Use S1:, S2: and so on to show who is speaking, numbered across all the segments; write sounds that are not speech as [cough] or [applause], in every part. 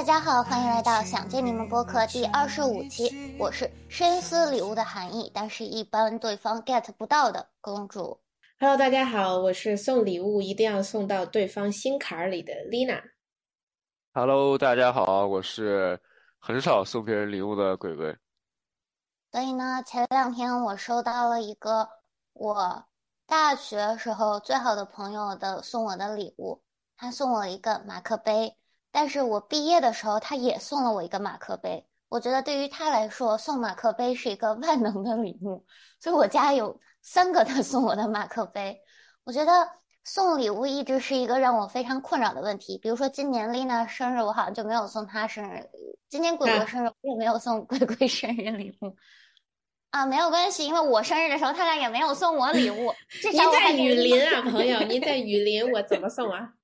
S1: 大家好，欢迎来到想见你们播客第二十五期，我是深思礼物的含义，但是一般对方 get 不到的公主。
S2: Hello，大家好，我是送礼物一定要送到对方心坎儿里的 Lina。
S3: Hello，大家好，我是很少送别人礼物的鬼鬼。
S1: 所以呢，前两天我收到了一个我大学时候最好的朋友的送我的礼物，他送我一个马克杯，但是我毕业的时候他也送了我一个马克杯。我觉得对于他来说，送马克杯是一个万能的礼物，所以我家有三个他送我的马克杯。我觉得送礼物一直是一个让我非常困扰的问题。比如说今年丽娜生日，我好像就没有送她生日今年鬼鬼生日，我也没有送鬼鬼生日礼物。啊，没有关系，因为我生日的时候他俩也没有送我礼物。至 [laughs] 少
S2: 您在雨林啊，[laughs] 朋友，您在雨林，我怎么送啊？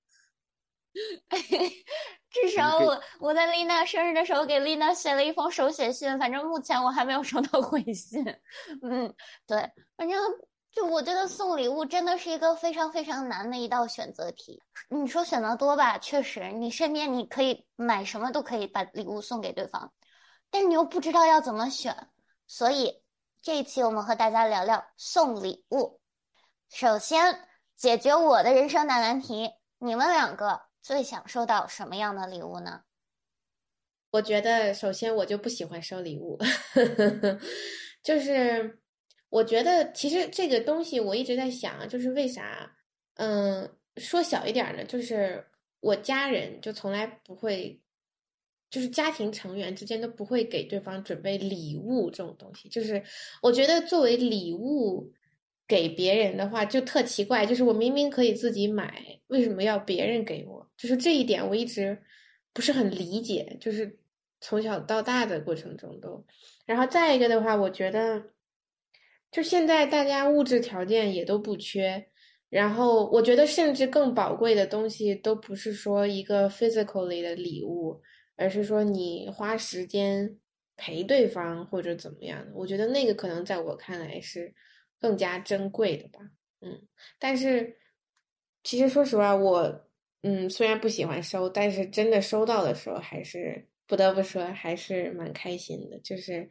S2: [laughs]
S1: 至少我我在丽娜生日的时候给丽娜写了一封手写信，反正目前我还没有收到回信。[laughs] 嗯，对，反正就我觉得送礼物真的是一个非常非常难的一道选择题。你说选择多吧，确实，你身边你可以买什么都可以把礼物送给对方，但是你又不知道要怎么选，所以这一期我们和大家聊聊送礼物。首先解决我的人生大难题，你们两个最想收到什么样的礼物呢？
S2: 我觉得首先我就不喜欢收礼物，[laughs] 就是我觉得其实这个东西我一直在想，就是为啥，嗯，说小一点呢，就是我家人就从来不会，就是家庭成员之间都不会给对方准备礼物这种东西，就是我觉得作为礼物给别人的话就特奇怪，就是我明明可以自己买，为什么要别人给我？就是这一点我一直不是很理解，就是从小到大的过程中都。然后再一个的话，我觉得就现在大家物质条件也都不缺，然后我觉得甚至更宝贵的东西都不是说一个 physically 的礼物，而是说你花时间陪对方或者怎么样的。我觉得那个可能在我看来是更加珍贵的吧。嗯，但是其实说实话，我嗯虽然不喜欢收，但是真的收到的时候，还是不得不说还是蛮开心的。就是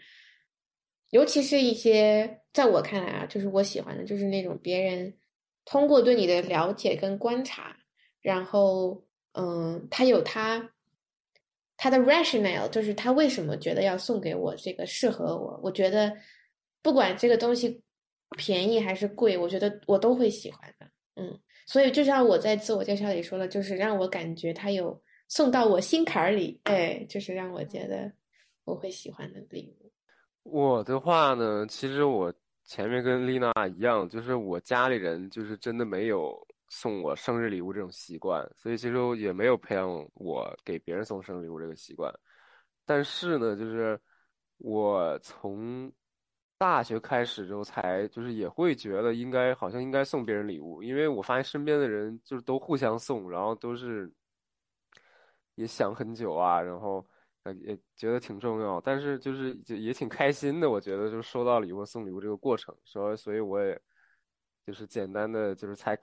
S2: 尤其是一些在我看来啊，就是我喜欢的，就是那种别人通过对你的了解跟观察，然后嗯，他有他他的 rationale，就是他为什么觉得要送给我这个适合我。我觉得不管这个东西便宜还是贵，我觉得我都会喜欢的。嗯，所以就像我在自我介绍里说的，就是让我感觉他有送到我心坎儿里，哎，就是让我觉得我会喜欢的礼物。
S3: 我的话呢，其实我前面跟丽娜一样，就是我家里人就是真的没有送我生日礼物这种习惯，所以其实也没有培养我给别人送生日礼物这个习惯。但是呢，就是我从大学开始之后，才就是也会觉得应该好像应该送别人礼物，因为我发现身边的人就是都互相送，然后都是也想很久啊，然后呃也觉得挺重要，但是就是就也挺开心的，我觉得就是收到礼物送礼物这个过程，所以所以我也就是简单的就是才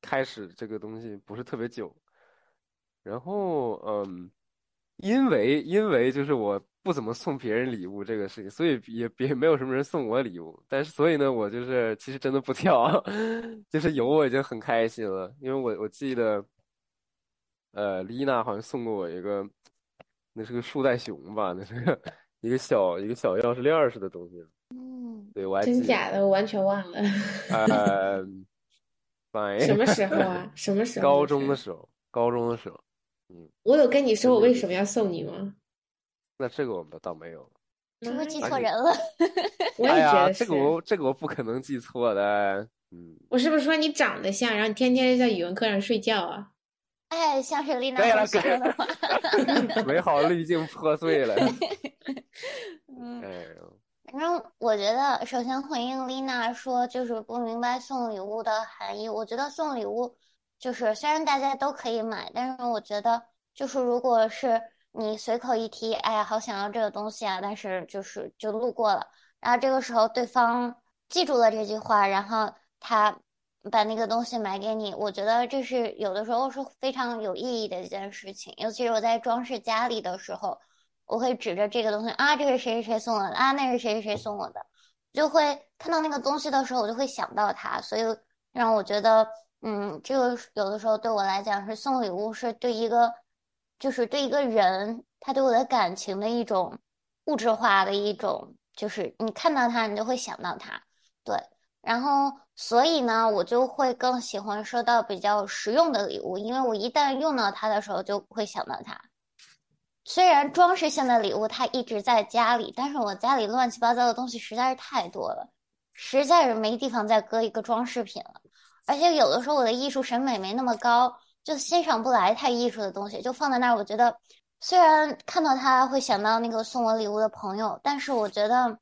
S3: 开始这个东西不是特别久，然后嗯。因为因为就是我不怎么送别人礼物这个事情，所以也别没有什么人送我礼物。但是所以呢，我就是其实真的不挑，[laughs] 就是有我已经很开心了。因为我我记得，呃，丽娜好像送过我一个，那是个树袋熊吧，那是个一个小一个小钥匙链似的东西。
S1: 嗯，
S3: 对，我还。
S2: 真假的，我完全忘了。
S3: 呃，[laughs] 反
S2: 什么时候啊？[laughs] 什么时候？
S3: 高中的时候，高中的时候。嗯，
S2: 我有跟你说我为什么要送你吗？
S3: 那这个我们倒没有。
S1: 是不是记错人了？[laughs]
S2: 我也觉得是。
S3: 这个我这个我不可能记错的。嗯，
S2: 我是不是说你长得像，然后你天天在语文课上睡觉啊？
S1: 哎，像是丽娜
S3: 对了，
S1: 说的话。[laughs]
S3: 美好滤镜破碎了。[laughs]
S1: 嗯，
S3: 哎呦，
S1: 反正我觉得，首先回应丽娜说，就是不明白送礼物的含义。我觉得送礼物就是虽然大家都可以买，但是我觉得就是如果是你随口一提，哎呀，好想要这个东西啊，但是就是就路过了，然后这个时候对方记住了这句话，然后他把那个东西买给你，我觉得这是有的时候是非常有意义的一件事情。尤其是我在装饰家里的时候，我会指着这个东西啊，这是谁谁谁送我的啊，那是谁谁谁送我的，就会看到那个东西的时候，我就会想到他，所以让我觉得，嗯，这个有的时候对我来讲是送礼物，是对一个，就是对一个人他对我的感情的一种物质化的一种，就是你看到他，你就会想到他，对。然后，所以呢，我就会更喜欢收到比较实用的礼物，因为我一旦用到它的时候，就会想到它。虽然装饰性的礼物它一直在家里，但是我家里乱七八糟的东西实在是太多了，实在是没地方再搁一个装饰品了。而且有的时候我的艺术审美没那么高，就欣赏不来太艺术的东西，就放在那儿。我觉得，虽然看到它会想到那个送我礼物的朋友，但是我觉得。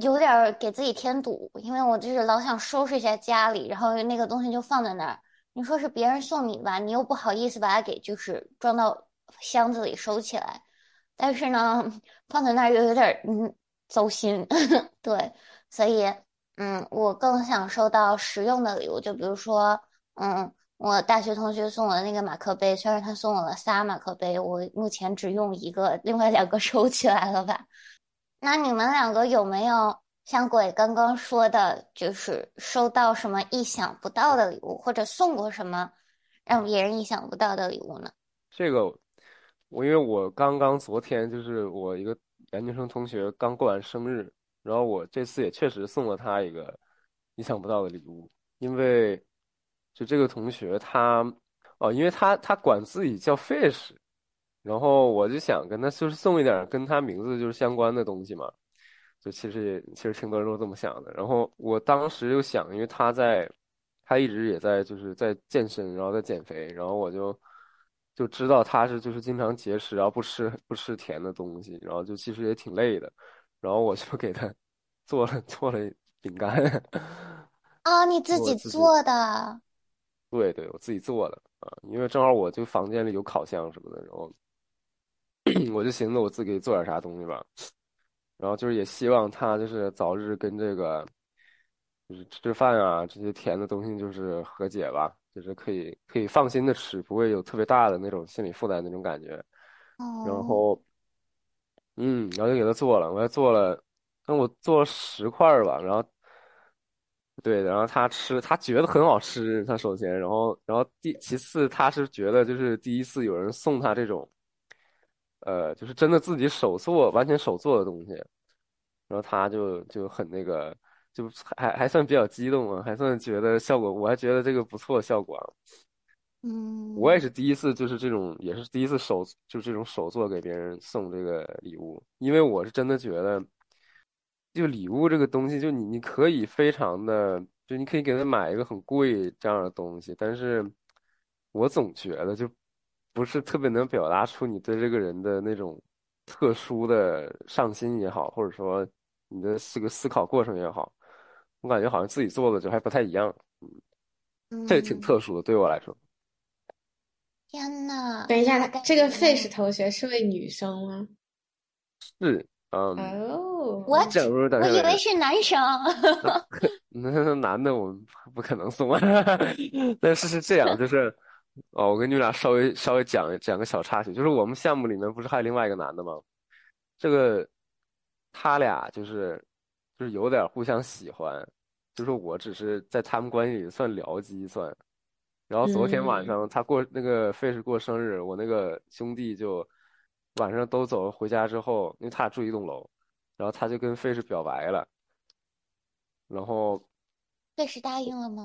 S1: 有点给自己添堵，因为我就是老想收拾一下家里，然后那个东西就放在那儿。你说是别人送你吧，你又不好意思把它给就是装到箱子里收起来，但是呢，放在那儿又有点嗯走心，[laughs] 对，所以嗯，我更想收到实用的礼物，就比如说嗯，我大学同学送我的那个马克杯，虽然他送我了仨马克杯，我目前只用一个，另外两个 [laughs] 收起来了吧。那你们两个有没有像鬼刚刚说的，就是收到什么意想不到的礼物，或者送过什么让别人意想不到的礼物呢？
S3: 这个，我因为我刚刚昨天就是我一个研究生同学刚过完生日，然后我这次也确实送了他一个意想不到的礼物，因为就这个同学他哦，因为他他管自己叫 fish。然后我就想跟他就是送一点跟他名字就是相关的东西嘛，就其实也其实挺多人都这么想的。然后我当时就想，因为他在，他一直也在就是在健身，然后在减肥，然后我就就知道他是就是经常节食，然后不吃不吃甜的东西，然后就其实也挺累的。然后我就给他做了做了饼干。
S1: 啊，你自己做的？
S3: 对对，我自己做的啊，因为正好我就房间里有烤箱什么的，然后。[clears throat] 我就寻思我自己做点啥东西吧，然后就是也希望他就是早日跟这个，就是吃饭啊这些甜的东西就是和解吧，就是可以可以放心的吃，不会有特别大的那种心理负担那种感觉。然后，嗯，然后就给他做了，我还做了，那我做了十块吧，然后，对，然后他吃，他觉得很好吃，他首先，然后，然后第其次他是觉得就是第一次有人送他这种。呃，就是真的自己手做，完全手做的东西，然后他就就很那个，就还还算比较激动啊，还算觉得效果，我还觉得这个不错效果。
S1: 嗯，
S3: 我也是第一次，就是这种，也是第一次手，就这种手做给别人送这个礼物，因为我是真的觉得，就礼物这个东西，就你你可以非常的，就你可以给他买一个很贵这样的东西，但是我总觉得就。不是特别能表达出你对这个人的那种特殊的上心也好，或者说你的这个思考过程也好，我感觉好像自己做的就还不太一样，
S1: 嗯，
S3: 这个挺特殊的，对我来说。
S1: 天呐，
S2: 等一下，这个 fish 同学是位女生吗？
S3: 是，嗯。
S2: 哦，
S1: 我我以为是男生。[laughs] [laughs]
S3: 那男的我们不可能送啊，[laughs] 但是是这样，就是。哦，我跟你俩稍微稍微讲讲个小插曲，就是我们项目里面不是还有另外一个男的吗？这个他俩就是就是有点互相喜欢，就是我只是在他们关系里算僚机算。然后昨天晚上他过那个费是过生日，我那个兄弟就晚上都走了回家之后，因为他俩住一栋楼，然后他就跟费是表白了，然后
S1: 费是答应了吗？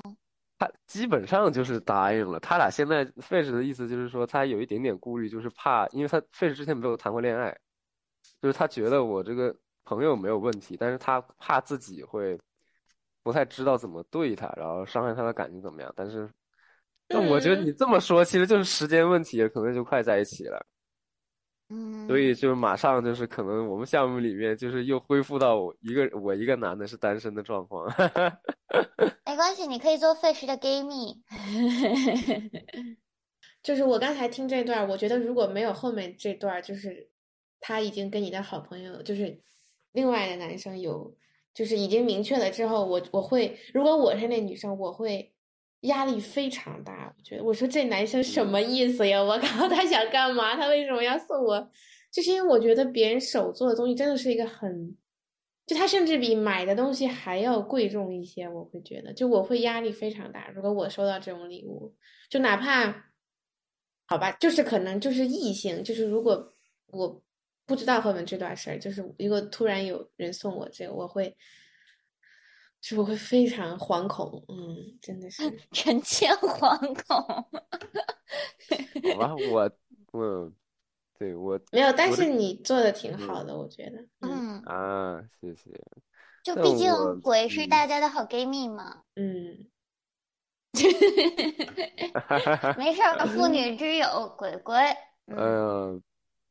S3: 他基本上就是答应了。他俩现在费 e 的意思就是说，他有一点点顾虑，就是怕，因为他费 e 之前没有谈过恋爱，就是他觉得我这个朋友没有问题，但是他怕自己会不太知道怎么对他，然后伤害他的感情怎么样。但是，但我觉得你这么说，其实就是时间问题，可能就快在一起了。
S1: 嗯，
S3: 所以就马上就是可能我们项目里面就是又恢复到一个我一个男的是单身的状况。[laughs]
S1: 没关系，你可以做费时的 gay 蜜。[laughs]
S2: 就是我刚才听这段，我觉得如果没有后面这段，就是他已经跟你的好朋友，就是另外的男生有，就是已经明确了之后，我我会如果我是那女生，我会压力非常大。我觉得，我说这男生什么意思呀？我靠，他想干嘛？他为什么要送我？就是因为我觉得别人手做的东西真的是一个很，就他甚至比买的东西还要贵重一些。我会觉得，就我会压力非常大。如果我收到这种礼物，就哪怕。好吧，就是可能就是异性，就是如果我不知道后面这段事儿，就是如果突然有人送我这个，我会，是我会非常惶恐，嗯，真的是 [laughs]
S1: 臣妾惶恐。[laughs]
S3: 好吧，我我对我
S2: 没有，但是你做的挺好的，我觉得，
S1: 嗯
S3: 啊，谢谢。
S1: 就毕竟鬼是大家的好闺蜜嘛，
S2: 嗯。[laughs]
S1: 没事儿，妇女之友，鬼鬼。
S3: 嗯，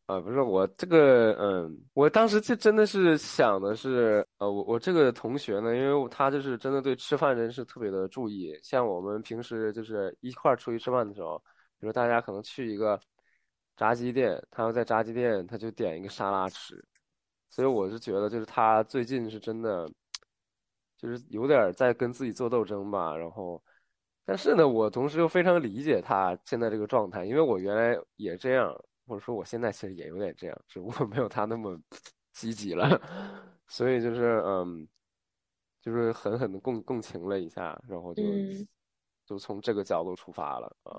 S3: 啊，不是我这个，嗯，我当时就真的是想的是，呃，我我这个同学呢，因为他就是真的对吃饭真是特别的注意，像我们平时就是一块儿出去吃饭的时候，比如大家可能去一个炸鸡店，他要在炸鸡店，他就点一个沙拉吃，所以我是觉得就是他最近是真的，就是有点在跟自己做斗争吧，然后。但是呢，我同时又非常理解他现在这个状态，因为我原来也这样，或者说我现在其实也有点这样，只不过没有他那么积极了，[laughs] 所以就是嗯，就是狠狠的共共情了一下，然后就就从这个角度出发了啊。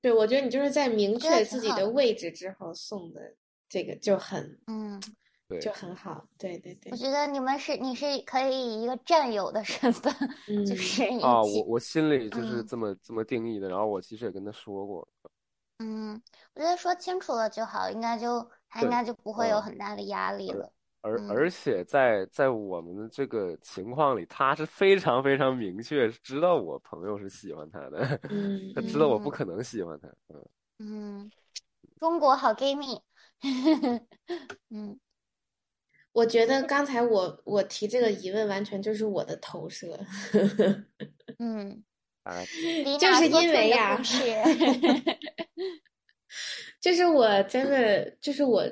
S2: 对，我觉得你就是在明确自己的位置之后送的这个就很
S1: 嗯。
S2: 对就很好，对对对。
S1: 我觉得你们是你是可以以一个战友的身份，[laughs] 就是
S3: 啊，我我心里就是这么这么定义的。然后我其实也跟他说过。
S1: 嗯，我觉得说清楚了就好，应该就他应该就不会有很大的压力了。
S3: 而而且在在我们的这个情况里，他是非常非常明确知道我朋友是喜欢他的，[laughs] 他知道我不可能喜欢他。
S1: 嗯嗯，中国好闺蜜，[laughs] 嗯。
S2: 我觉得刚才我我提这个疑问，完全就是我的投射。[laughs]
S1: 嗯，[laughs]
S2: 就是因为呀，[laughs] 就是我真的就是我，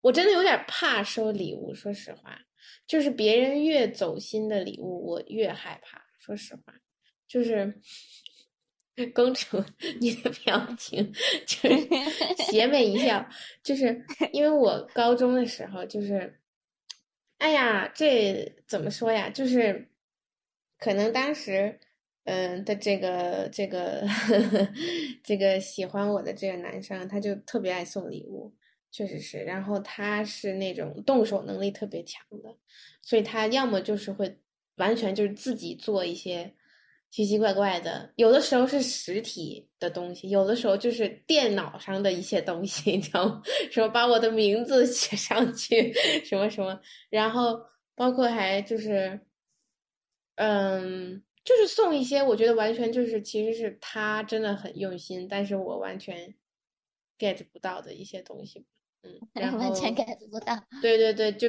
S2: 我真的有点怕收礼物。说实话，就是别人越走心的礼物，我越害怕。说实话，就是 [laughs] 公主，你的表情就是邪魅一笑，就是因为我高中的时候就是。哎呀，这怎么说呀？就是，可能当时，嗯的这个这个 [laughs] 这个喜欢我的这个男生，他就特别爱送礼物，确实是。然后他是那种动手能力特别强的，所以他要么就是会完全就是自己做一些。奇奇怪怪的，有的时候是实体的东西，有的时候就是电脑上的一些东西，你知道吗？[laughs] 什么把我的名字写上去，什么什么，然后包括还就是，嗯，就是送一些，我觉得完全就是其实是他真的很用心，但是我完全 get 不到的一些东西，嗯，然后 [laughs]
S1: 完全 get 不到，
S2: 对对对，[laughs] 就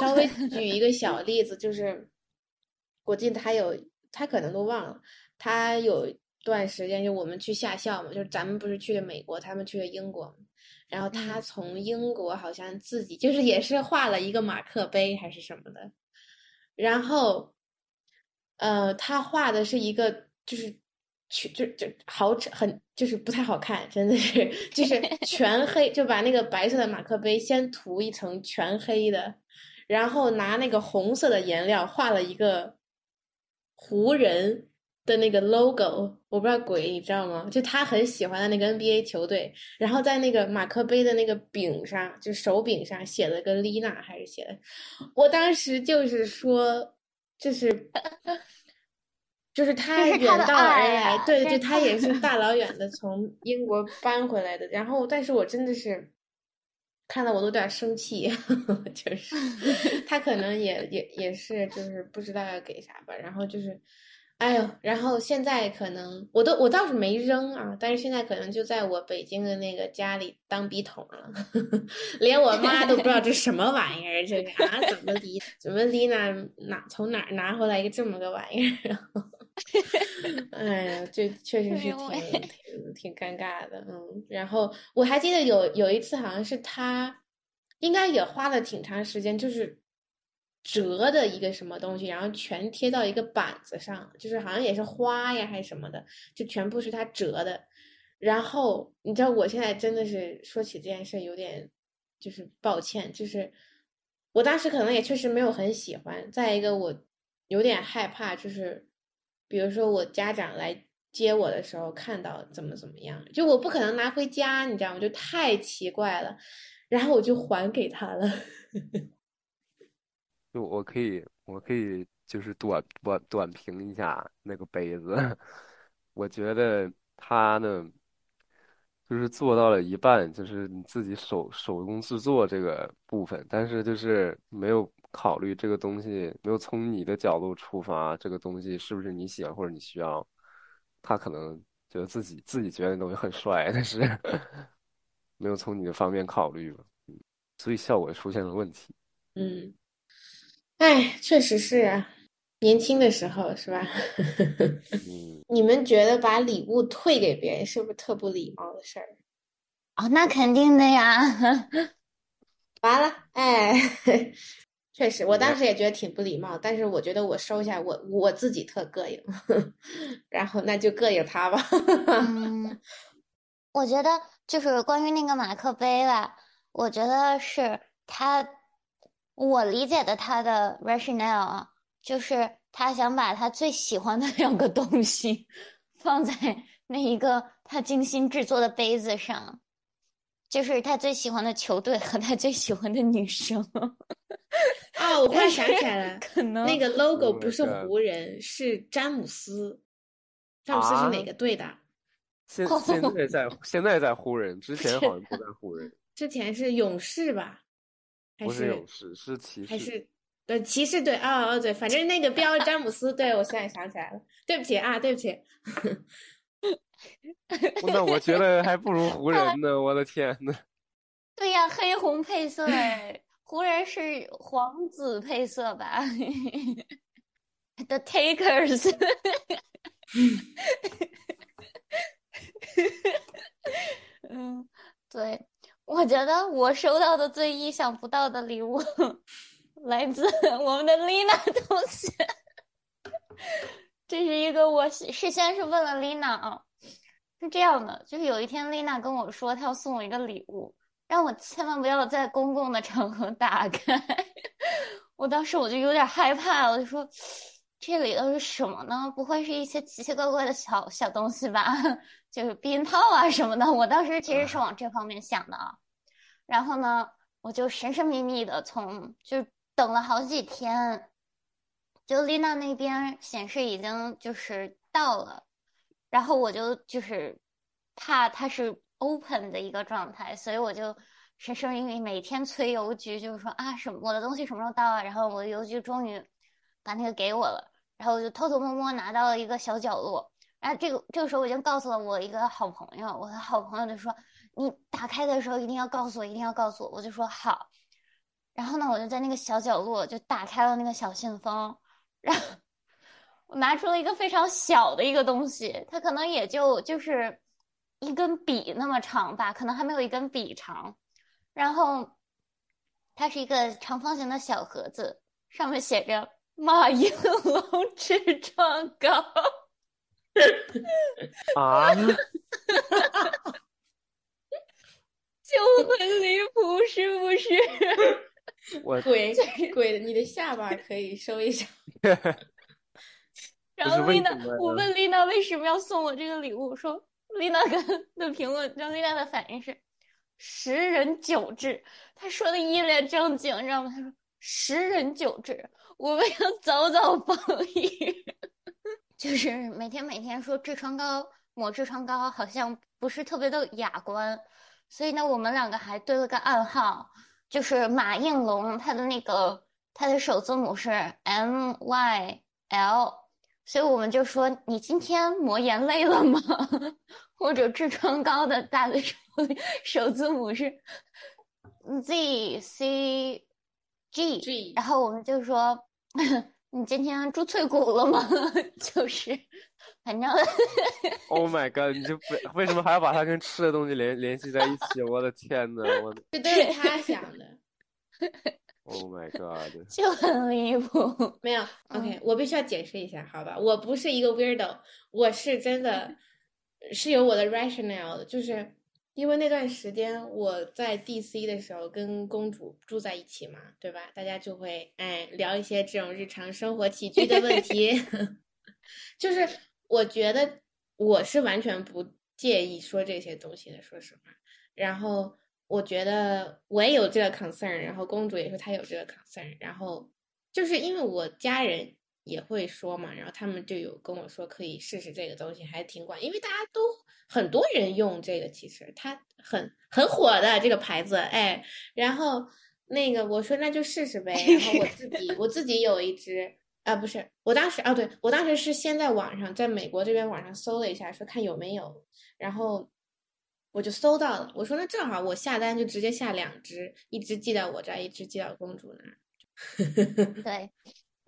S2: 稍微举一个小 [laughs] 例子，就是我记得他有。他可能都忘了，他有段时间就我们去下校嘛，就是咱们不是去了美国，他们去了英国，然后他从英国好像自己就是也是画了一个马克杯还是什么的，然后，呃，他画的是一个就是全就就好很就是不太好看，真的是就是 [laughs] 全黑，就把那个白色的马克杯先涂一层全黑的，然后拿那个红色的颜料画了一个。湖人的那个 logo，我不知道鬼你知道吗？就他很喜欢的那个 NBA 球队，然后在那个马克杯的那个柄上，就手柄上写了个丽娜，还是写的？我当时就是说，就是就是他远道而来，对对，他也是大老远的从英国搬回来的。然后，但是我真的是。看到我都有点生气，[laughs] 就是 [laughs] 他可能也也也是就是不知道要给啥吧，然后就是，哎呦，然后现在可能我都我倒是没扔啊，但是现在可能就在我北京的那个家里当笔筒了，[laughs] 连我妈都不知道这什么玩意儿，这个啊怎么离怎么离哪哪从哪拿回来一个这么个玩意儿。[laughs] 哎呀，这确实是挺挺挺尴尬的，嗯。然后我还记得有有一次，好像是他，应该也花了挺长时间，就是折的一个什么东西，然后全贴到一个板子上，就是好像也是花呀还是什么的，就全部是他折的。然后你知道，我现在真的是说起这件事有点就是抱歉，就是我当时可能也确实没有很喜欢。再一个，我有点害怕，就是比如说我家长来接我的时候看到怎么怎么样，就我不可能拿回家，你知道吗？就太奇怪了。然后我就还给他了。[laughs]
S3: 就我可以，我可以就是短短短评一下那个杯子，[laughs] 我觉得它呢，就是做到了一半，就是你自己手手工制作这个部分，但是就是没有考虑这个东西，没有从你的角度出发，这个东西是不是你喜欢或者你需要，他可能觉得自己自己觉得那东西很帅，但是 [laughs] 没有从你的方面考虑吧，所以效果出现了问题。
S2: 嗯。哎，确实是啊，年轻的时候是吧？你们觉得把礼物退给别人是不是特不礼貌的事儿？
S1: 哦，那肯定的呀。[laughs]
S2: 完了，哎，[laughs] 确实，我当时也觉得挺不礼貌，但是我觉得我收下，我我自己特膈应，[laughs] 然后那就膈应他吧。
S1: 嗯，我觉得就是关于那个马克杯吧，我觉得是他。我理解的他的 rationale 啊，就是他想把他最喜欢的 [laughs] 两个东西放在那一个他精心制作的杯子上，就是他最喜欢的球队和他最喜欢的女生。
S2: 哦，我突然想起来 [laughs] 了，
S1: 可能
S2: 那个 logo 不是湖人，是詹姆斯。詹姆斯是哪个队的？[laughs]
S3: 现现在在现在在湖人，之前好像不在湖人。
S2: 之前是勇士吧？
S3: 不是勇士，是骑士。
S2: 还是对骑士队？啊哦对，反正那个标詹姆斯，对我现在想起来了。对不起啊，对不起。[laughs]
S3: 那我觉得还不如湖人呢，我的天呐。[laughs]
S1: 对呀，黑红配色哎，湖人是黄紫配色吧？The Takers。[laughs] 嗯，对。我觉得我收到的最意想不到的礼物，来自我们的丽娜同学。[laughs] 这是一个我事先是问了丽娜啊，是这样的，就是有一天丽娜跟我说她要送我一个礼物，让我千万不要在公共的场合打开。[laughs] 我当时我就有点害怕，我就说这里都是什么呢？不会是一些奇奇怪怪的小小东西吧？[laughs] 就是避孕套啊什么的，我当时其实是往这方面想的啊。然后呢，我就神神秘秘的从就等了好几天，就丽娜那边显示已经就是到了，然后我就就是怕它是 open 的一个状态，所以我就神神秘秘每天催邮局，就是说啊什么我的东西什么时候到啊？然后我的邮局终于把那个给我了，然后我就偷偷摸摸拿到了一个小角落。然后这个这个时候，我已经告诉了我一个好朋友，我的好朋友就说：“你打开的时候一定要告诉我，一定要告诉我。”我就说好。然后呢，我就在那个小角落就打开了那个小信封，然后我拿出了一个非常小的一个东西，它可能也就就是一根笔那么长吧，可能还没有一根笔长。然后它是一个长方形的小盒子，上面写着“马应龙痔疮膏”。
S3: 啊！[laughs] 就
S1: 很离谱，是不是？
S3: 我
S2: 鬼鬼的，你的下巴可以收一收。
S1: 然后丽娜，我问丽娜为什么要送我这个礼物，说丽娜跟的评论，让丽娜的反应是十人九痔。她说的一脸正经，你知道吗？她说十人九痔，我们要早早防疫。[laughs] 就是每天每天说痔疮膏抹痔疮膏，好像不是特别的雅观，所以呢，我们两个还对了个暗号，就是马应龙，他的那个他的首字母是 M Y L，所以我们就说你今天抹眼泪了吗？[laughs] 或者痔疮膏的大的首 [laughs] 首字母是 Z C G，然后我们就说。[laughs] 你今天猪脆骨了吗？[laughs] 就是，反正。[laughs]
S3: Oh my god！你就为为什么还要把它跟吃的东西联联系在一起？我的天呐，我。
S2: 这都是他想的。
S3: Oh my god！
S1: 就很离谱。
S2: 没有，OK，我必须要解释一下，好吧？我不是一个 weirdo，我是真的是有我的 rationale 的，就是因为那段时间我在 DC 的时候跟公主住在一起嘛，对吧？大家就会哎聊一些这种日常生活起居的问题，[laughs] 就是我觉得我是完全不介意说这些东西的，说实话。然后我觉得我也有这个 concern，然后公主也说她有这个 concern，然后就是因为我家人也会说嘛，然后他们就有跟我说可以试试这个东西，还挺管，因为大家都很多人用这个，其实它很很火的这个牌子，哎，然后那个我说那就试试呗，然后我自己我自己有一支啊，不是我当时啊，对我当时是先在网上，在美国这边网上搜了一下，说看有没有，然后。我就搜到了，我说那正好，我下单就直接下两只，一只寄到我这儿，一只寄到公主那儿。[laughs]
S1: 对，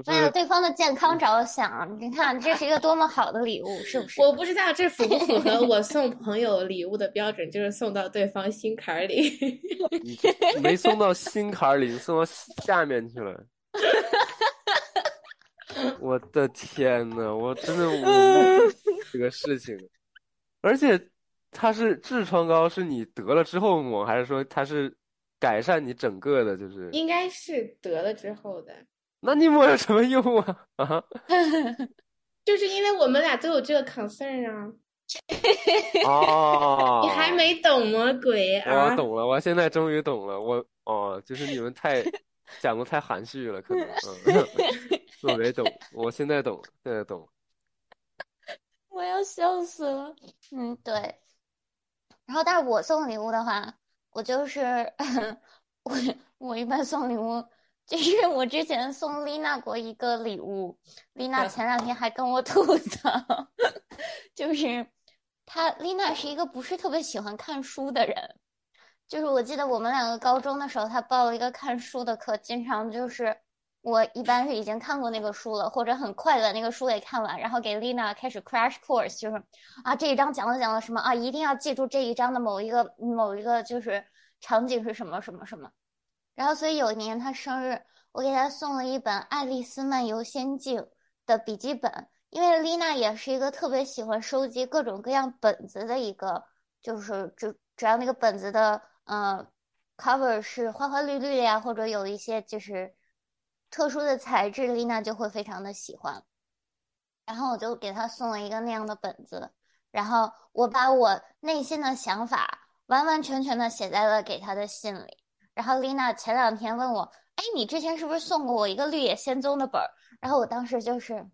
S1: 为了对方的健康着想，你看这是一个多么好的礼物，是不是？
S2: 我不知道这符不符合我送朋友礼物的标准，就是送到对方心坎儿里。[laughs]
S3: 没送到心坎儿里，送到下面去了。我的天呐，我真的无 [laughs] 这个事情，而且。它是痔疮膏，是你得了之后抹，还是说它是改善你整个的？就是
S2: 应该是得了之后的。
S3: 那你抹有什么用啊？啊？[laughs]
S2: 就是因为我们俩都有这个 concern 啊。
S3: 哦。
S2: 你还没懂吗，鬼啊！
S3: 我懂了，我现在终于懂了。我哦，就是你们太讲的太含蓄了，可能。嗯。[laughs] 我没懂，我现在懂，现在懂。
S1: 我要笑死了。嗯，对。然后，但是我送礼物的话，我就是 [laughs] 我我一般送礼物，就是 [laughs] 我之前送丽娜过一个礼物，丽娜前两天还跟我吐槽，[laughs] 就是她丽娜是一个不是特别喜欢看书的人，就是我记得我们两个高中的时候，她报了一个看书的课，经常就是。我一般是已经看过那个书了，或者很快的那个书也看完，然后给丽娜开始 crash course，就是啊这一章讲了讲了什么啊，一定要记住这一章的某一个某一个就是场景是什么什么什么。然后所以有一年他生日，我给他送了一本《爱丽丝漫游仙境》的笔记本，因为丽娜也是一个特别喜欢收集各种各样本子的一个，就是只只要那个本子的呃 cover 是花花绿绿的呀，或者有一些就是。特殊的材质，丽娜就会非常的喜欢。然后我就给他送了一个那样的本子，然后我把我内心的想法完完全全的写在了给他的信里。然后丽娜前两天问我：“哎，你之前是不是送过我一个《绿野仙踪》的本儿？”然后我当时就是，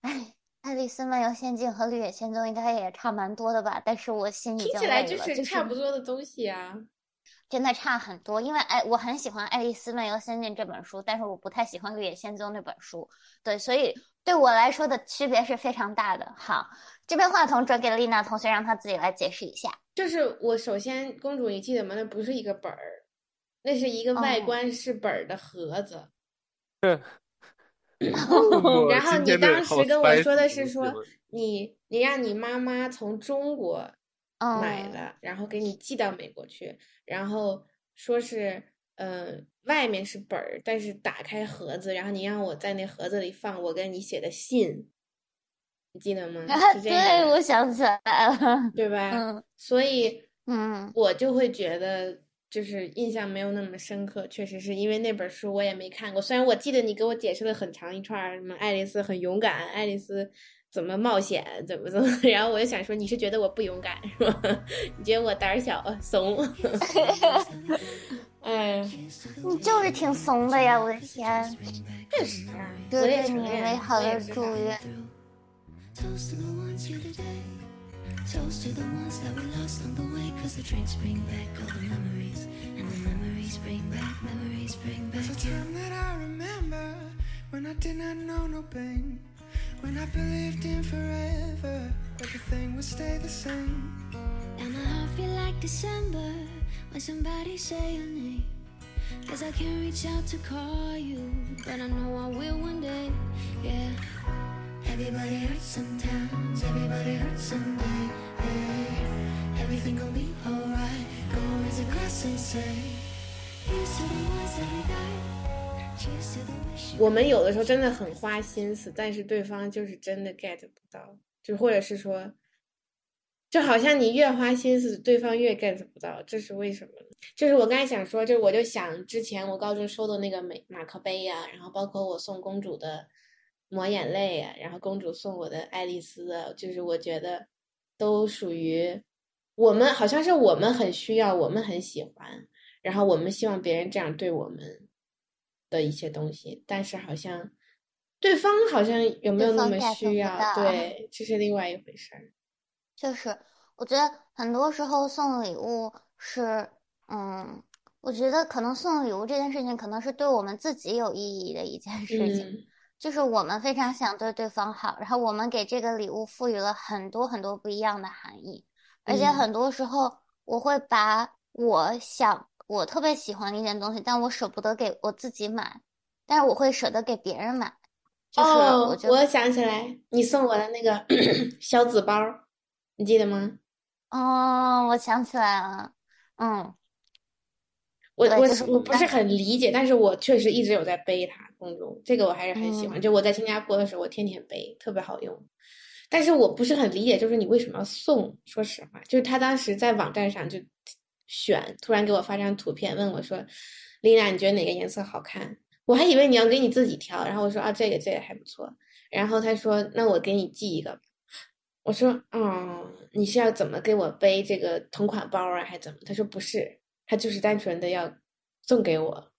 S1: 哎，《爱丽丝漫游仙境》和《绿野仙踪》应该也差蛮多的吧？但是我心里
S2: 听起来就是差不多的东西啊。
S1: 真的差很多，因为哎，我很喜欢《爱丽丝漫游仙境》这本书，但是我不太喜欢《绿野仙踪》那本书。对，所以对我来说的区别是非常大的。好，这边话筒转给了丽娜同学，让她自己来解释一下。
S2: 就是我首先，公主，你记得吗？那不是一个本儿，那是一个外观是本儿的盒子。[laughs] [laughs] 然后你当时跟我说的是说，你你让你妈妈从中国。买的，然后给你寄到美国去，然后说是，嗯，外面是本儿，但是打开盒子，然后你让我在那盒子里放我跟你写的信，你记得吗？[laughs]
S1: 对，我想起来了，
S2: 对吧？
S1: 嗯，
S2: 所以，
S1: 嗯，
S2: 我就会觉得就是印象没有那么深刻，确实是因为那本书我也没看过，虽然我记得你给我解释了很长一串，什么爱丽丝很勇敢，爱丽丝。怎么冒险？怎么怎么？[laughs] 然后我就想说，你是觉得我不勇敢是吧？[laughs] 你觉得我胆小怂？[laughs] 哎，
S1: 你就是挺怂的呀！我的天，
S2: 确实，
S1: 多谢你美好的祝愿。When I believed in forever, everything would stay the same. And I feel like December when somebody say your name. Cause I can't reach out to call you, but I know I will one day. Yeah. Everybody hurts sometimes, everybody hurts someday. Hey, everything gon' be alright. Go raise a glass and say.
S2: 我们有的时候真的很花心思，但是对方就是真的 get 不到，就或者是说，就好像你越花心思，对方越 get 不到，这是为什么呢？就是我刚才想说，就是我就想之前我高中收的那个美马克杯呀、然后包括我送公主的抹眼泪呀、然后公主送我的爱丽丝啊，就是我觉得都属于我们，好像是我们很需要，我们很喜欢，然后我们希望别人这样对我们的一些东西，但是好像对方好像有没有那么需要，对，这是另外一回事儿。[laughs]
S1: 就是我觉得很多时候送礼物是，嗯，我觉得可能送礼物这件事情可能是对我们自己有意义的一件 [laughs] 事情，
S2: 嗯。
S1: 就是我们非常想对对方好，然后我们给这个礼物赋予了很多很多不一样的含义，而且
S2: 嗯。
S1: 很多时候我会把我想我特别喜欢的一件东西，但我舍不得给我自己买，但是我会舍得给别人买，就是
S2: 哦，
S1: 我觉得，
S2: 想起来，你送我的那个 [coughs] 小纸包儿，你记得吗？
S1: 哦，我想起来了，嗯。
S2: 我我
S1: 是
S2: 我不是很理解，但是我确实一直有在背它，公主，这个我还是很喜欢。
S1: 嗯
S2: 就我在新加坡的时候，我天天背，特别好用。但是我不是很理解，就是你为什么要送？说实话，就是他当时在网站上就选，突然给我发张图片，问我说：“丽娜，你觉得哪个颜色好看？”我还以为你要给你自己挑，然后我说：“啊，这个这个还不错。”然后他说：“那我给你寄一个。”我说：“嗯，你是要怎么给我背这个同款包啊，还是怎么？”他说：“不是。”他就是单纯的要送给我。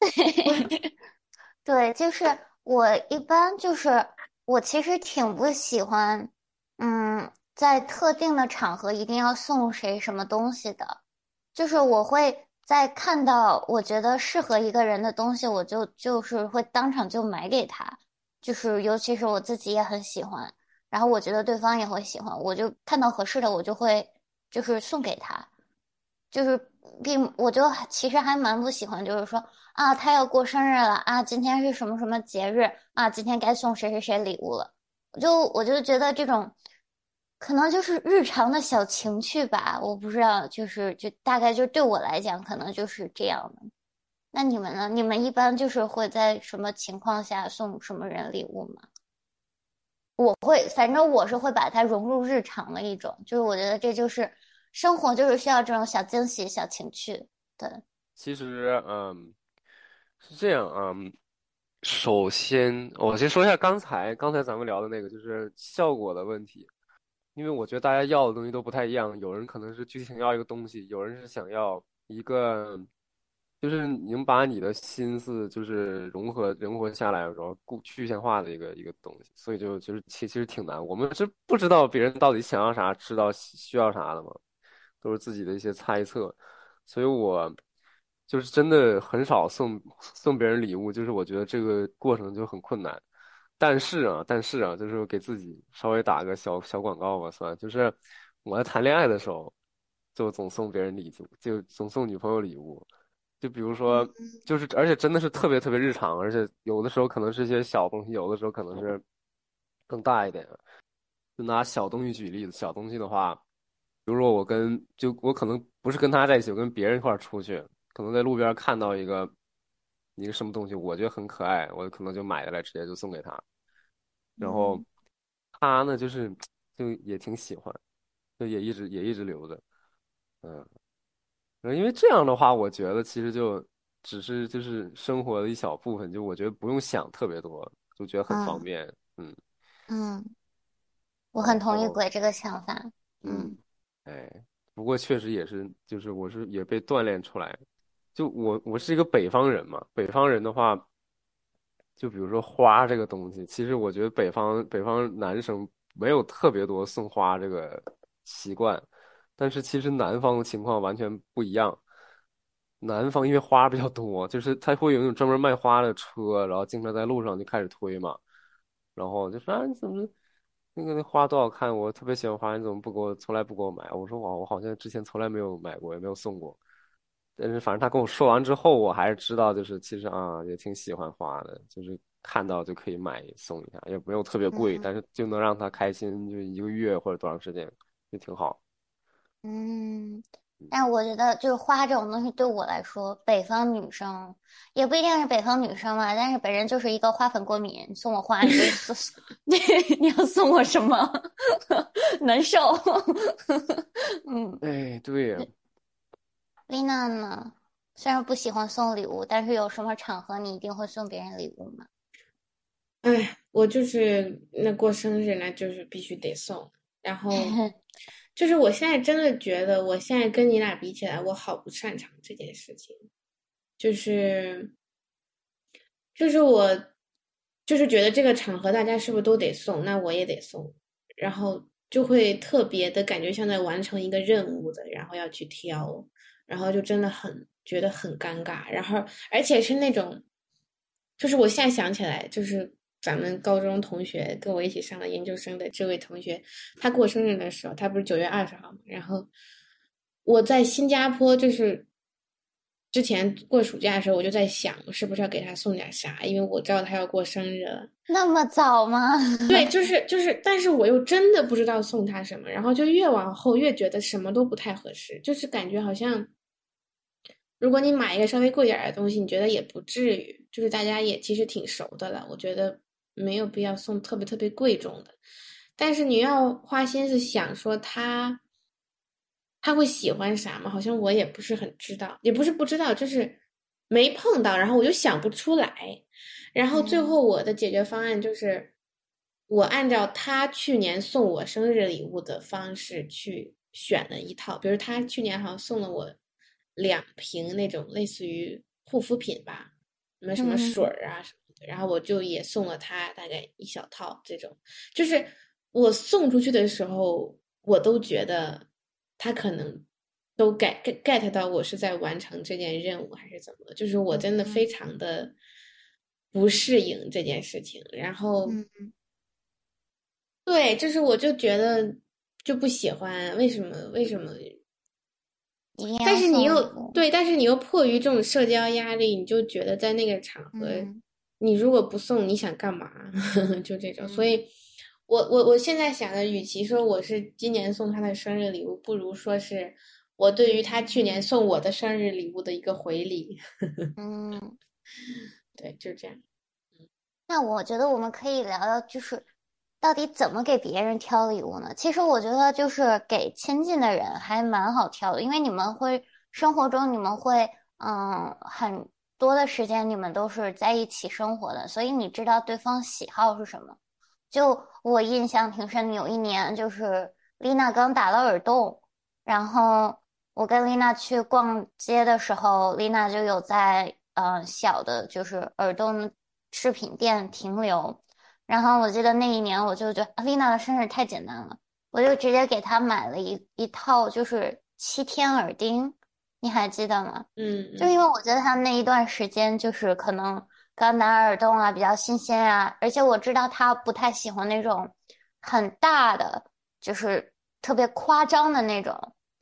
S2: [laughs]
S1: 对，就是我一般就是我其实挺不喜欢，嗯，在特定的场合一定要送谁什么东西的，就是我会在看到我觉得适合一个人的东西，我就就是会当场就买给他，就是尤其是我自己也很喜欢，然后我觉得对方也会喜欢，我就看到合适的我就会就是送给他。就是并我就其实还蛮不喜欢，就是说啊，他要过生日了啊，今天是什么什么节日啊，今天该送谁谁谁礼物了。就我就觉得这种可能就是日常的小情趣吧，我不知道，就是就大概就对我来讲，可能就是这样的。那你们呢？你们一般就是会在什么情况下送什么人礼物吗？我会，反正我是会把它融入日常的一种，就是我觉得这就是生活，就是需要这种小惊喜、小情趣。对，
S3: 其实，嗯，是这样，嗯，首先，我先说一下刚才刚才咱们聊的那个，就是效果的问题，因为我觉得大家要的东西都不太一样，有人可能是具体想要一个东西，有人是想要一个，就是你能把你的心思就是融合融合下来，然后固具象化的一个一个东西，所以就就是其其实挺难，我们是不知道别人到底想要啥，知道需要啥的嘛，都是自己的一些猜测。所以我就是真的很少送送别人礼物，就是我觉得这个过程就很困难。但是啊，但是啊，就是给自己稍微打个小小广告吧，算，就是我在谈恋爱的时候，就总送别人礼物，就总送女朋友礼物。就比如说，就是而且真的是特别特别日常，而且有的时候可能是一些小东西，有的时候可能是更大一点。就拿小东西举例子，小东西的话。比如说我跟就我可能不是跟他在一起，我跟别人一块儿出去，可能在路边看到一个一个什么东西，我觉得很可爱，我可能就买下来，直接就送给他。然后他呢，就是就也挺喜欢，就也一直也一直留着，嗯，因为这样的话，我觉得其实就只是就是生活的一小部分，就我觉得不用想特别多，就觉得很方便，嗯
S1: 嗯，我很同意鬼这个想法。
S3: 嗯
S1: 嗯。
S3: 哎，不过确实也是，就是我是也被锻炼出来。就我我是一个北方人嘛，北方人的话，就比如说花这个东西，其实我觉得北方北方男生没有特别多送花这个习惯，但是其实南方的情况完全不一样。南方因为花比较多，就是他会有那种专门卖花的车，然后经常在路上就开始推嘛，然后就说啊你怎么？那个那花多好看，我特别喜欢花，你怎么不给我，从来不给我买？我说哇，我好像之前从来没有买过，也没有送过。但是反正他跟我说完之后，我还是知道，就是其实啊，也挺喜欢花的，就是看到就可以买送一下，也没有特别贵，
S1: 嗯
S3: 但是就能让他开心，就一个月或者多长时间，就挺好。
S1: 嗯，但我觉得，就是花这种东西对我来说，北方女生也不一定是北方女生嘛。但是本人就是一个花粉过敏，送我花，[laughs] 你你要送我什么？[laughs] 难受。[laughs] 嗯，
S3: 哎，对呀。
S1: 丽娜呢？虽然不喜欢送礼物，但是有什么场合你一定会送别人礼物吗？
S2: 哎，我就是那过生日，那就是必须得送，然后。[laughs] 就是我现在真的觉得，我现在跟你俩比起来，我好不擅长这件事情。就是，就是我，就是觉得这个场合大家是不是都得送，那我也得送，然后就会特别的感觉像在完成一个任务的，然后要去挑，然后就真的很觉得很尴尬，然后而且是那种，就是我现在想起来就是。咱们高中同学跟我一起上了研究生的这位同学，他过生日的时候，他不是九月二十号嘛？然后我在新加坡，就是之前过暑假的时候，我就在想，是不是要给他送点啥？因为我知道他要过生日了。
S1: 那么早吗？[laughs]
S2: 对，就是就是，但是我又真的不知道送他什么，然后就越往后越觉得什么都不太合适，就是感觉好像，如果你买一个稍微贵点的东西，你觉得也不至于，就是大家也其实挺熟的了，我觉得。没有必要送特别特别贵重的，但是你要花心思想说他他会喜欢啥吗？好像我也不是很知道，也不是不知道，就是没碰到，然后我就想不出来。然后最后我的解决方案就是，我按照他去年送我生日礼物的方式去选了一套，比如他去年好像送了我两瓶那种类似于护肤品吧，什么什么水儿啊什么的。然后我就也送了他大概一小套这种，就是我送出去的时候，我都觉得他可能都 get get 到我是在完成这件任务还是怎么，就是我真的非常的不适应这件事情。然后，对，就是我就觉得就不喜欢，为什么？为什么？但是你又对，但是你又迫于这种社交压力，你就觉得在那个场合。你如果不送，你想干嘛？[laughs] 就这种，所以，我我我现在想的，与其说我是今年送他的生日礼物，不如说是我对于他去年送我的生日礼物的一个回礼。[laughs]
S1: 嗯，
S2: 对，就是这样。
S1: 那我觉得我们可以聊聊，就是到底怎么给别人挑礼物呢？其实我觉得，就是给亲近的人还蛮好挑的，因为你们会生活中你们会嗯很。多的时间你们都是在一起生活的，所以你知道对方喜好是什么。就我印象挺深，有一年就是丽娜刚打了耳洞，然后我跟丽娜去逛街的时候，丽娜就有在呃小的就是耳洞饰品店停留。然后我记得那一年我就觉得丽娜的生日太简单了，我就直接给她买了一一套就是七天耳钉。你还记得吗？
S2: 嗯，
S1: 就因为我觉得她那一段时间就是可能刚打耳洞啊，比较新鲜啊，而且我知道她不太喜欢那种很大的，就是特别夸张的那种，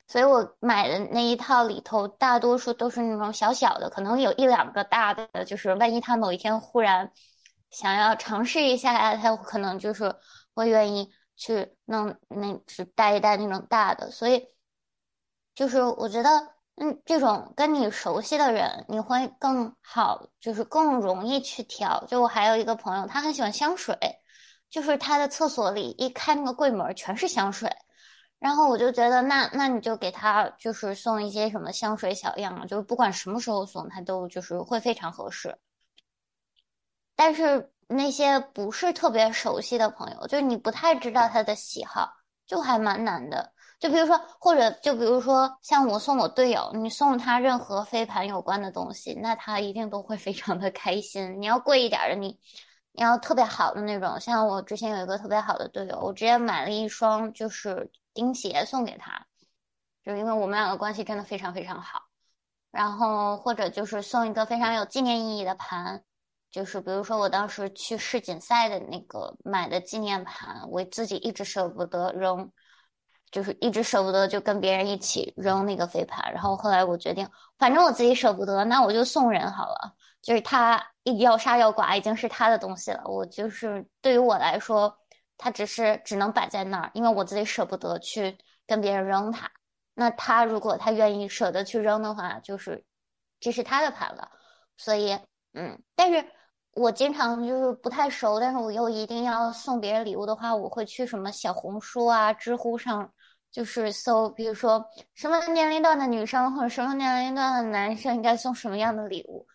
S1: 所以我买的那一套里头大多数都是那种小小的，可能有一两个大的，就是万一她某一天忽然想要尝试一下呀，他可能就是会愿意去弄，那只带一带那种大的，所以就是我觉得。嗯，这种跟你熟悉的人，你会更好，就是更容易去挑。就我还有一个朋友，他很喜欢香水，就是他的厕所里一开那个柜门全是香水，然后我就觉得，那那你就给他就是送一些什么香水小样，就是不管什么时候送，他都就是会非常合适。但是那些不是特别熟悉的朋友，就是你不太知道他的喜好，就还蛮难的。就比如说，或者就比如说，像我送我队友，你送他任何飞盘有关的东西，那他一定都会非常的开心。你要贵一点的，你你要特别好的那种，像我之前有一个特别好的队友，我直接买了一双就是钉鞋送给他，就因为我们两个关系真的非常非常好。然后或者就是送一个非常有纪念意义的盘，就是比如说我当时去世锦赛的那个买的纪念盘，我自己一直舍不得扔。就是一直舍不得就跟别人一起扔那个飞盘，然后后来我决定，反正我自己舍不得，那我就送人好了。就是他要杀要剐已经是他的东西了，我就是对于我来说，他只是只能摆在那儿，因为我自己舍不得去跟别人扔它。那他如果他愿意舍得去扔的话，就是这是他的盘了。所以，嗯，但是我经常就是不太熟，但是我又一定要送别人礼物的话，我会去什么小红书啊、知乎上，就是搜，比如说什么年龄段的女生或者什么年龄段的男生应该送什么样的礼物。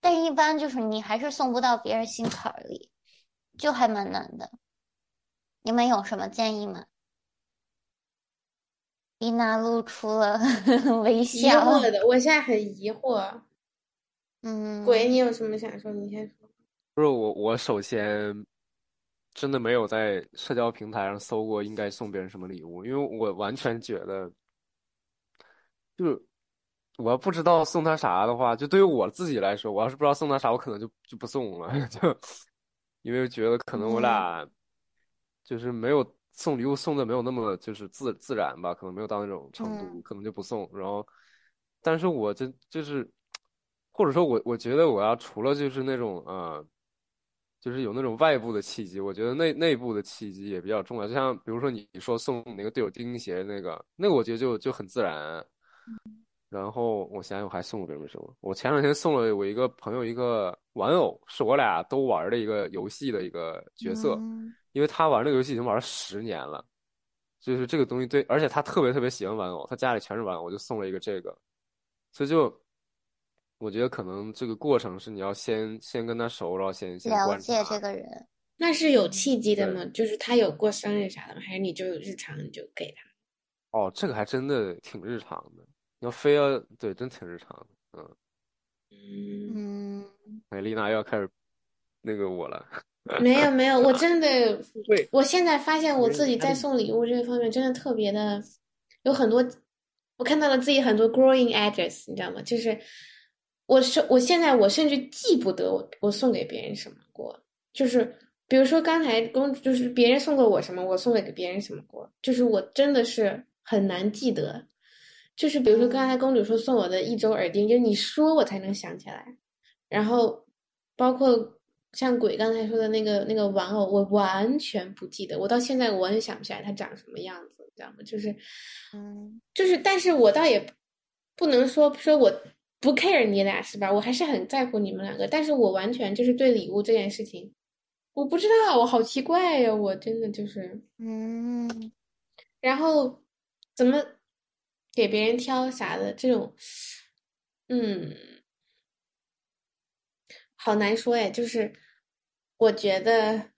S1: 但一般就是你还是送不到别人心坎里，就还蛮难的。你们有什么建议吗？丽娜露出了 [laughs] 微笑。
S2: 疑惑的，我现在很疑惑。
S1: 嗯，
S2: 鬼，你有什么想说？你先说。
S3: 不是我，我首先真的没有在社交平台上搜过应该送别人什么礼物，因为我完全觉得，就是我要不知道送他啥的话，就对于我自己来说，我要是不知道送他啥，我可能就就不送了，[laughs] 就因为觉得可能我俩就是没有送礼物送的没有那么就是自自然吧，可能没有到那种程度，
S1: 嗯
S3: 可能就不送。然后，但是我这就是。或者说我我觉得我要除了就是那种呃，就是有那种外部的契机，我觉得内内部的契机也比较重要。就像比如说你说送那个队友钉鞋那个，那个我觉得就就很自然。然后我想想我还送过别人什么？我前两天送了我一个朋友一个玩偶，是我俩都玩的一个游戏的一个角色，
S1: 嗯
S3: 因为他玩这个游戏已经玩了十年了，就是这个东西对，而且他特别特别喜欢玩偶，他家里全是玩偶，我就送了一个这个，所以就。我觉得可能这个过程是你要先先跟他熟，然后先先
S1: 了
S3: 观
S1: 解。这个人。
S2: 那是有契机的吗？就是他有过生日啥的吗？还是你就日常你就给他？
S3: 哦，这个还真的挺日常的。你要非要对，真挺日常的。嗯，
S2: 嗯，
S1: 嗯，
S3: 哎，丽娜又要开始那个我了。
S2: 没有没有，我真的，[laughs] 我现在发现我自己在送礼物这个方面真的特别的有很多，我看到了自己很多 growing edges，你知道吗？就是我是我现在我甚至记不得我我送给别人什么过，就是比如说刚才公主就是别人送过我什么，我送给别人什么过，就是我真的是很难记得。就是比如说刚才公主说送我的一周耳钉，就是你说我才能想起来，然后包括像鬼刚才说的那个那个玩偶，我完全不记得，我到现在我也想不起来它长什么样子，你知道吗？就是，
S1: 嗯，
S2: 就是，但是我倒也不能说说我不 care 你俩是吧？我还是很在乎你们两个，但是我完全就是对礼物这件事情，我不知道，我好奇怪呀，我真的就是，
S1: 嗯，
S2: 然后怎么给别人挑啥的这种，嗯，好难说哎，就是我觉得，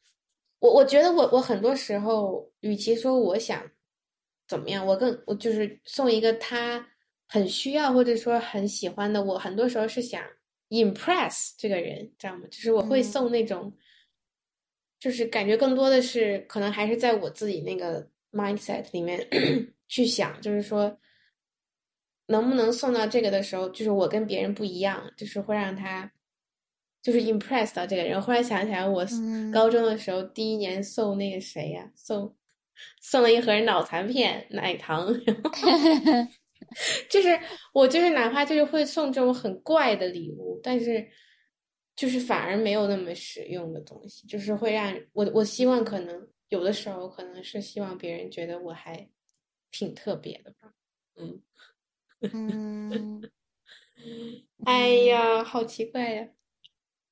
S2: 我我觉得我我很多时候，与其说我想怎么样，我更我就是送一个他很需要或者说很喜欢的，我很多时候是想 impress 这个人，知道吗？就是我会
S1: 嗯
S2: 送那种，就是感觉更多的是可能还是在我自己那个 mindset 里面 [clears throat] 去想，就是说能不能送到这个的时候，就是我跟别人不一样，就是会让他就是 impress 到这个人。我忽然想起来，我
S1: 嗯
S2: 高中的时候第一年送那个谁呀、送送了一盒脑残片奶糖，就是我就是哪怕就是会送这种很怪的礼物，但是就是反而没有那么实用的东西，就是会让我我希望可能有的时候可能是希望别人觉得我还挺特别的吧，嗯，
S1: 嗯，
S2: 哎呀，好奇怪呀，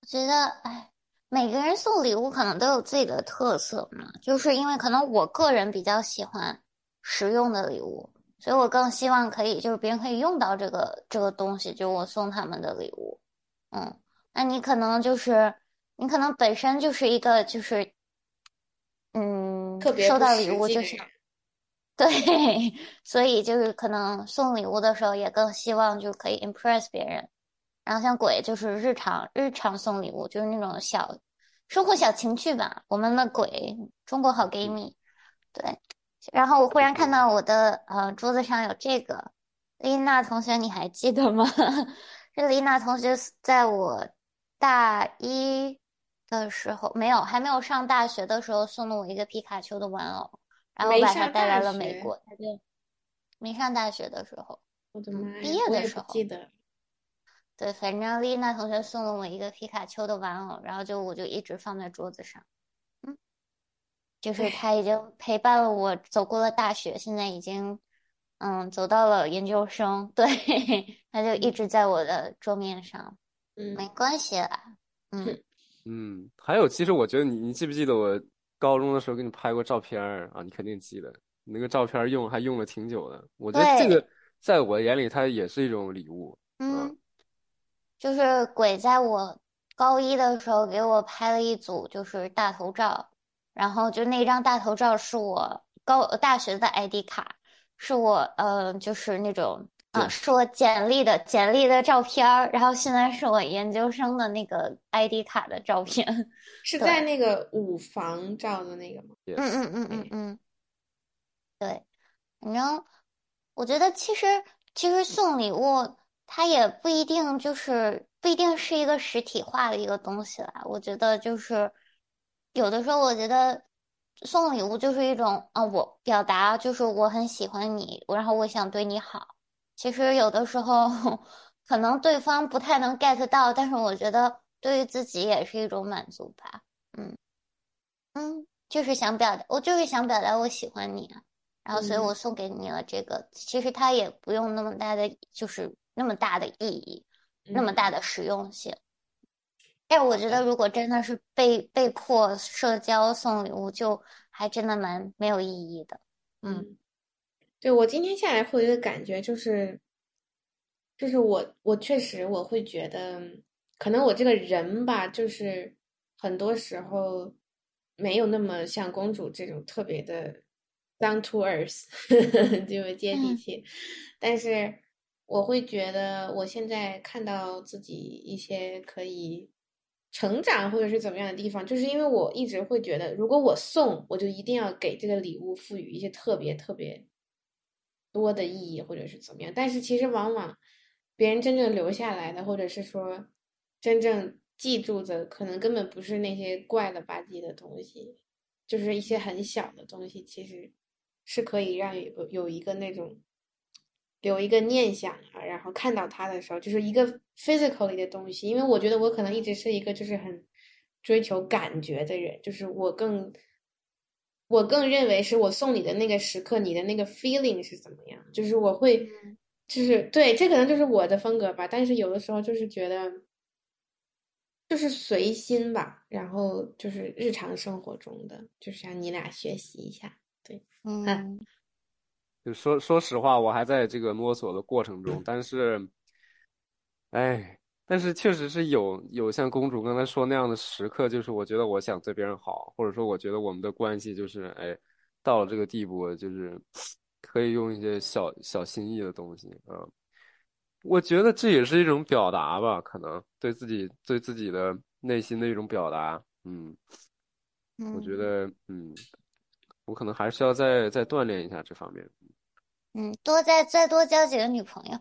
S1: 我觉得，哎，每个人送礼物可能都有自己的特色嘛，就是因为可能我个人比较喜欢实用的礼物，所以我更希望可以就是别人可以用到这个这个东西，就我送他们的礼物。嗯，那你可能就是你可能本身就是一个就是，嗯，
S2: 特别
S1: 收到礼物就想。
S2: 际的人
S1: 对，所以就是可能送礼物的时候也更希望就可以 impress 别人。然后像鬼就是日常日常送礼物，就是那种小生活小情趣吧。我们的鬼，中国好 gay 蜜，对。然后我忽然看到我的呃桌子上有这个，丽娜同学，你还记得吗？[laughs] 是丽娜同学在我大一的时候，没有还没有上大学的时候送了我一个皮卡丘的玩偶。然后
S2: 没
S1: 把
S2: 它
S1: 带来了美国，他就没上大学的时候，
S2: 我的妈呀，
S1: 毕业的时候
S2: 记得，
S1: 对，反正丽娜同学送了我一个皮卡丘的玩偶，然后就我就一直放在桌子上，嗯，就是他已经陪伴了我走过了大学，现在已经嗯，走到了研究生，对，[laughs] 他就一直在我的桌面上，嗯没
S2: 嗯
S1: 关系啦，嗯，
S3: 嗯，还有，其实我觉得你你记不记得我高中的时候给你拍过照片儿啊？你肯定记得，你那个照片儿用还用了挺久的。我觉得这，个在我眼里，它也是一种礼物。啊，
S1: 嗯，就是鬼在我高一的时候给我拍了一组就是大头照，然后就那张大头照是我高大学的 ID 卡，是我呃就是那种啊、是我简历的简历的照片儿，然后现在是我研究生的那个 ID 卡的照片，[laughs]
S2: 是
S1: 对，
S2: 在那个舞房照的那个吗？
S1: 嗯嗯嗯嗯，嗯，对。反正我觉得其实其实送礼物，它也不一定就是不一定是一个实体化的一个东西啦。我觉得就是有的时候，我觉得送礼物就是一种啊，我表达就是我很喜欢你，然后我想对你好。其实有的时候 [laughs] 可能对方不太能 get 到，但是我觉得对于自己也是一种满足吧。嗯嗯，就是想表达，我就是想表达我喜欢你啊。然后，所以我
S2: 嗯
S1: 送给你了这个。其实它也不用那么大的，就是那么大的意义，那么大
S2: 嗯，
S1: 的实用性。但是我觉得，如果真的是被被迫社交送礼物，就还真的蛮没有意义的。嗯。
S2: 嗯，对，我今天下来会有一个感觉，就是就是我我确实我会觉得，可能我这个人吧，就是很多时候没有那么像公主这种特别的 down to earth，[laughs] 就是接地
S1: 嗯。
S2: 气，但是我会觉得我现在看到自己一些可以成长或者是怎么样的地方，就是因为我一直会觉得，如果我送，我就一定要给这个礼物赋予一些特别特别多的意义，或者是怎么样。但是其实往往别人真正留下来的，或者是说真正记住的，可能根本不是那些怪了吧唧的东西，就是一些很小的东西，其实是可以让有有一个那种留一个念想啊，然后看到他的时候，就是一个 physically 的东西。因为我觉得我可能一直是一个就是很追求感觉的人，就是我更我更认为是我送你的那个时刻，你的那个 feeling 是怎么样，就是我会
S1: 嗯
S2: 就是对，这可能就是我的风格吧。但是有的时候就是觉得就是随心吧，然后就是日常生活中的，就是让你俩学习一下。对，
S1: 嗯
S3: 就说说实话，我还在这个摸索的过程中，但是，哎，但是确实是有有像公主刚才说那样的时刻，就是我觉得我想对别人好，或者说我觉得我们的关系就是哎到了这个地步，就是可以用一些小小心意的东西啊，我觉得这也是一种表达吧，可能对自己对自己的内心的一种表达，嗯，我觉
S1: 嗯。
S3: 得嗯，我可能还是要再再锻炼一下这方面。
S1: 嗯，多再再多交几个女朋友。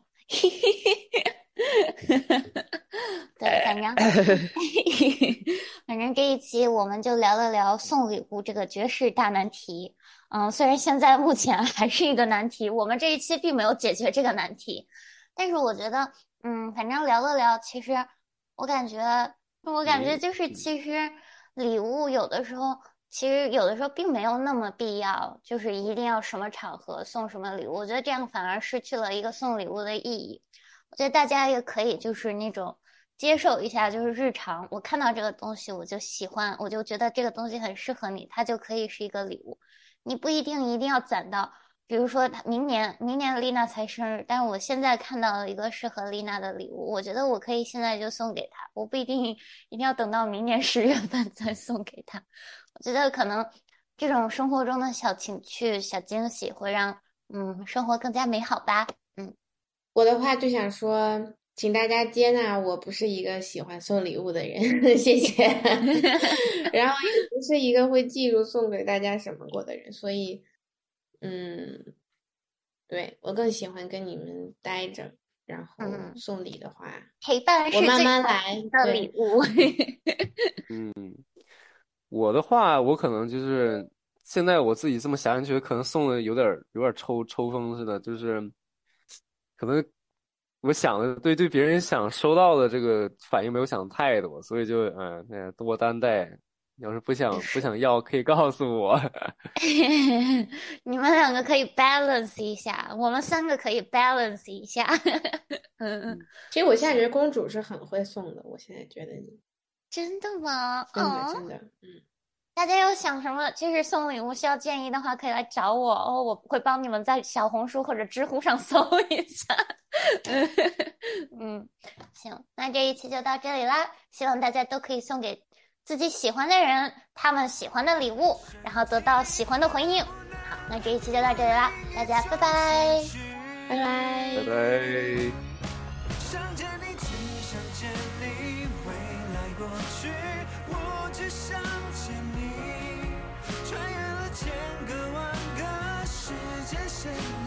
S1: 对，反正 [laughs] 反正这一期我们就聊了聊送礼物这个绝世大难题。嗯，虽然现在目前还是一个难题，我们这一期并没有解决这个难题，但是我觉得，嗯，反正聊了聊，其实我感觉，我感觉就是
S3: 嗯
S1: 其实礼物有的时候，其实有的时候并没有那么必要，就是一定要什么场合送什么礼物，我觉得这样反而失去了一个送礼物的意义。我觉得大家也可以就是那种接受一下，就是日常我看到这个东西我就喜欢，我就觉得这个东西很适合你，它就可以是一个礼物。你不一定一定要攒到，比如说明年明年丽娜才生日，但是我现在看到了一个适合丽娜的礼物，我觉得我可以现在就送给她，我不一定一定要等到明年十月份再送给她。我觉得可能这种生活中的小情趣、小惊喜会让嗯生活更加美好吧。嗯。
S2: 我的话就想说，请大家接纳我不是一个喜欢送礼物的人，[laughs] 谢谢。[laughs] 然后也不是一个会记住送给大家什么过的人，所以，嗯，对，我更喜欢跟你们待着，然后
S1: 嗯
S2: 送礼的话，
S1: 陪伴是
S2: 我慢
S1: 最好
S2: 慢来。
S1: 的，礼物。[laughs]
S3: 嗯，我的话，我可能就是现在我自己这么想想，觉得可能送的有点儿有点儿抽抽风似的，就是可能我想的对对别人想收到的这个反应没有想太多，所以就嗯，那、多担待
S4: 要是不想不想要，可以告诉我。[laughs] [laughs]
S1: 你们两个可以 balance 一下，我们三个可以 balance 一下。[laughs] 嗯嗯，
S2: 其实我现在觉得公主是很会送的，我现在觉得你
S1: 真的吗？
S2: 真的
S1: 哦
S2: 真的，嗯，
S1: 大家有想什么就是送礼物需要建议的话，可以来找我哦，我会帮你们在小红书或者知乎上 [laughs] 搜一下。嗯，行，那这一期就到这里啦，希望大家都可以送给自己喜欢的人他们喜欢的礼物，然后得到喜欢的回应。好，那这一期就到这里啦，大家拜拜。
S2: 拜拜
S4: 拜拜。
S5: 你。